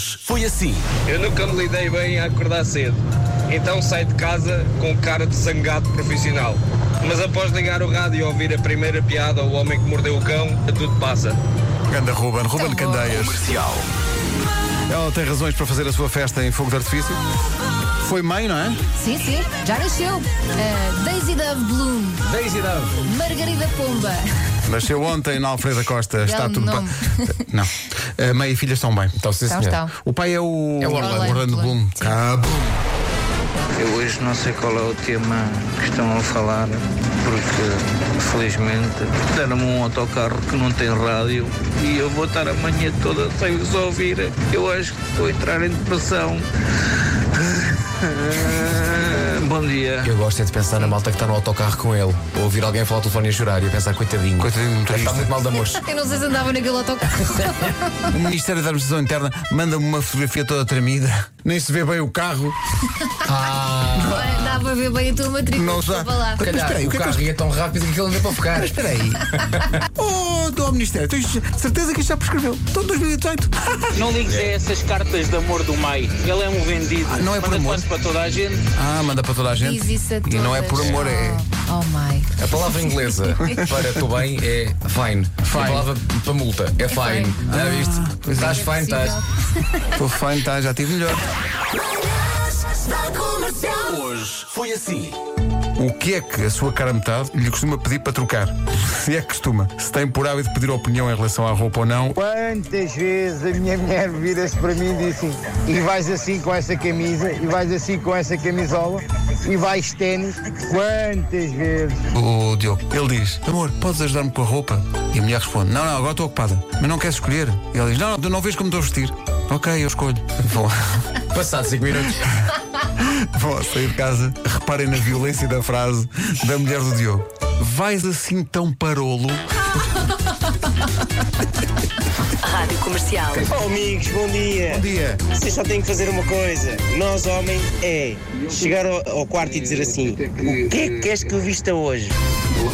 Hoje foi assim. Eu nunca me lidei bem a acordar cedo. Então saio de casa com cara de zangado profissional. Mas após ligar o rádio e ouvir a primeira piada, o homem que mordeu o cão, tudo passa. Ganda Ruben, Ruben. Candeias. Comercial. Ela tem razões para fazer a sua festa em fogo de artifício. Foi mãe, não é? Sim, sim, já nasceu. Uh, Daisy Dove Bloom, Daisy Dove. Margarida Pomba. Nasceu ontem na Alfreda Costa. Está tudo bem. Não. A mãe e filha estão bem. Então, sim, senhor. estão. O pai é o, É o Orlando. Orlando Bloom. Sim. Eu hoje não sei qual é o tema que estão a falar, porque felizmente deram-me um autocarro que não tem rádio e eu vou estar a manhã toda sem os ouvir. Eu acho que vou entrar em depressão. Bom dia. Eu gosto é de pensar na malta que está no autocarro com ele. Ou ouvir alguém falar ao telefone e chorar e eu pensar, coitadinho. Coitadinho do motorista. Está muito mal de amores. Eu não sei se andava naquele autocarro. O Ministério da Administração Interna manda-me uma fotografia toda tremida. Nem se vê bem o carro. Olha, Dá para ver bem a tua matrícula. Não já. Desculpa lá. Mas Calhar, espera aí, o o que é que carro ia tão rápido que aquilo não deu para focar. Espera aí. oh, do Ministério, tens certeza que isto já prescreveu? Estou em 2018. Não ligues a essas cartas de amor do Mai. Ele é um vendido. Ah, não é por Manda amor? quase para toda a gente. Ah, manda para toda a gente. Diz isso a e não é por todas. amor, é. Oh, my. A palavra inglesa para estou bem é fine. Fine. A palavra para multa é fine. fine. Já viste? pois é. Estás fine, estás. Estou fine, tá, já tive melhor. Hoje foi assim. O que é que a sua cara metade lhe costuma pedir para trocar? Se é que costuma. Se tem por hábito pedir opinião em relação à roupa ou não. Quantas vezes a minha mulher vira-se para mim e diz assim: e vais assim com essa camisa, e vais assim com essa camisola, e vais ténis. Quantas vezes? O Diogo, ele diz: Amor, podes ajudar-me com a roupa? E a mulher responde: Não, não, agora estou ocupada. Mas não queres escolher? E ele diz: Não, não, tu não vês como estou a vestir. Ok, eu escolho. Vou, Passado 5 minutos. Vou sair de casa. Reparem na violência da frase da mulher do Diogo. Vais assim tão parolo? Rádio Comercial. Oh, amigos, bom dia. Bom dia. Vocês só têm que fazer uma coisa. Nós, homens, é chegar ao, ao quarto e dizer assim: O que é que queres que eu vista hoje?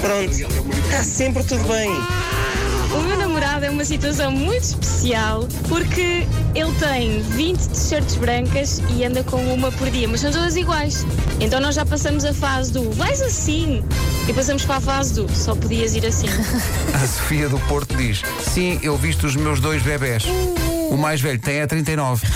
Pronto, está sempre tudo bem. O meu namorado é uma situação muito especial porque ele tem 20 t-shirts brancas e anda com uma por dia, mas são todas iguais. Então nós já passamos a fase do vais assim e passamos para a fase do só podias ir assim. A Sofia do Porto diz: Sim, eu visto os meus dois bebés. O mais velho tem a 39.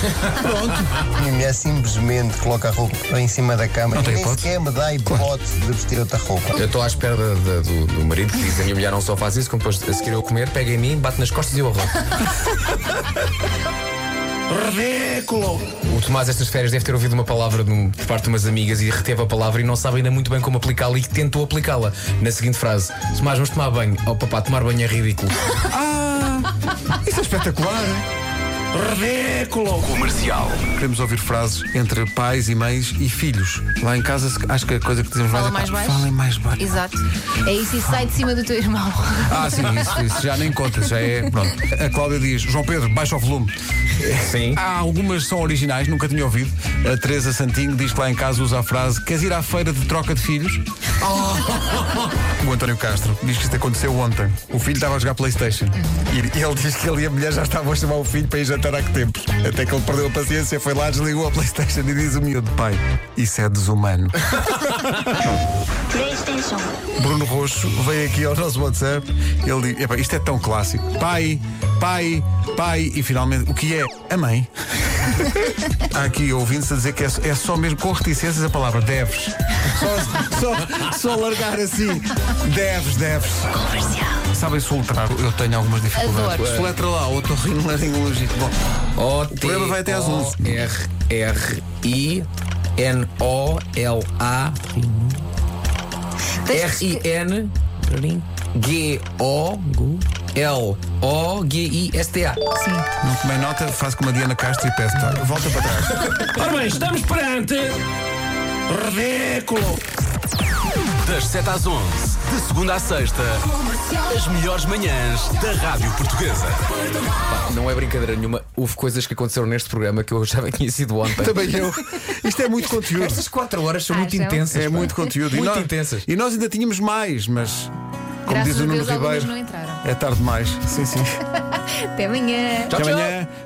Minha mulher simplesmente coloca a roupa em cima da cama Não e tem nem hipótese. sequer me dá hipótese de vestir outra roupa. Eu estou à espera da- da- do, do marido que diz a minha mulher não só faz isso, como depois a seguir eu comer, pega em mim, bate nas costas e eu arroto. Ridículo! O Tomás, estas férias, deve ter ouvido uma palavra de um- por parte de umas amigas e reteve a palavra e não sabe ainda muito bem como aplicá-la e tentou aplicá-la na seguinte frase: Tomás, vamos tomar banho. Oh papá, tomar banho é ridículo. Ah, isso é espetacular! Ridículo! Comercial. Queremos ouvir frases entre pais e mães e filhos. Lá em casa, acho que a coisa que dizemos Fala mais é mais baixo. Falem mais baixo. Exato. É isso e sai de cima do teu irmão. Ah, sim, isso, isso já nem conta, já é. Pronto. A Cláudia diz: João Pedro, baixa o volume. Sim. Há algumas são originais, nunca tinha ouvido. A Teresa Santinho diz que lá em casa usa a frase: Queres ir à feira de troca de filhos? O António Castro diz que isto aconteceu ontem. O filho estava a jogar Playstation. E ele diz que ele e a mulher já estavam a chamar o filho para ir jantar há que tempos. Até que ele perdeu a paciência, foi lá, desligou a Playstation e diz o miúdo: Pai, isso é desumano. Bruno Roxo veio aqui ao nosso WhatsApp. Ele diz: "Epá, Isto é tão clássico. Pai, pai, pai. E finalmente, o que é? A mãe. Há aqui ouvindo-se a dizer que é, é só mesmo com reticências a palavra deves. Só, só, só largar assim. Deves, deves. Sabem soletrar? Eu tenho algumas dificuldades. Adoro. Soletra lá, otorrinolaringologia. Bom, O programa vai até às 11. R R I N O L A Tens R que I N G O L O G I S T A. Sim. não tomei nota, faço como a Diana Castro e peço. tá, Volta para trás. Ora bem, estamos perante. Ridículo! Das 7 às 11, de segunda à sexta, as melhores manhãs da Rádio Portuguesa. Não é brincadeira nenhuma. Houve coisas que aconteceram neste programa que eu já tinha sido ontem. Também eu. Isto é muito conteúdo. Estas 4 horas são Ah, muito são? intensas. É pá. muito conteúdo. Muito e nós, intensas. E nós ainda tínhamos mais, mas. Como Graças diz o Nuno Ribeiro, não entraram. é tarde demais. Sim, sim. Até amanhã. Tchau, Até tchau. amanhã.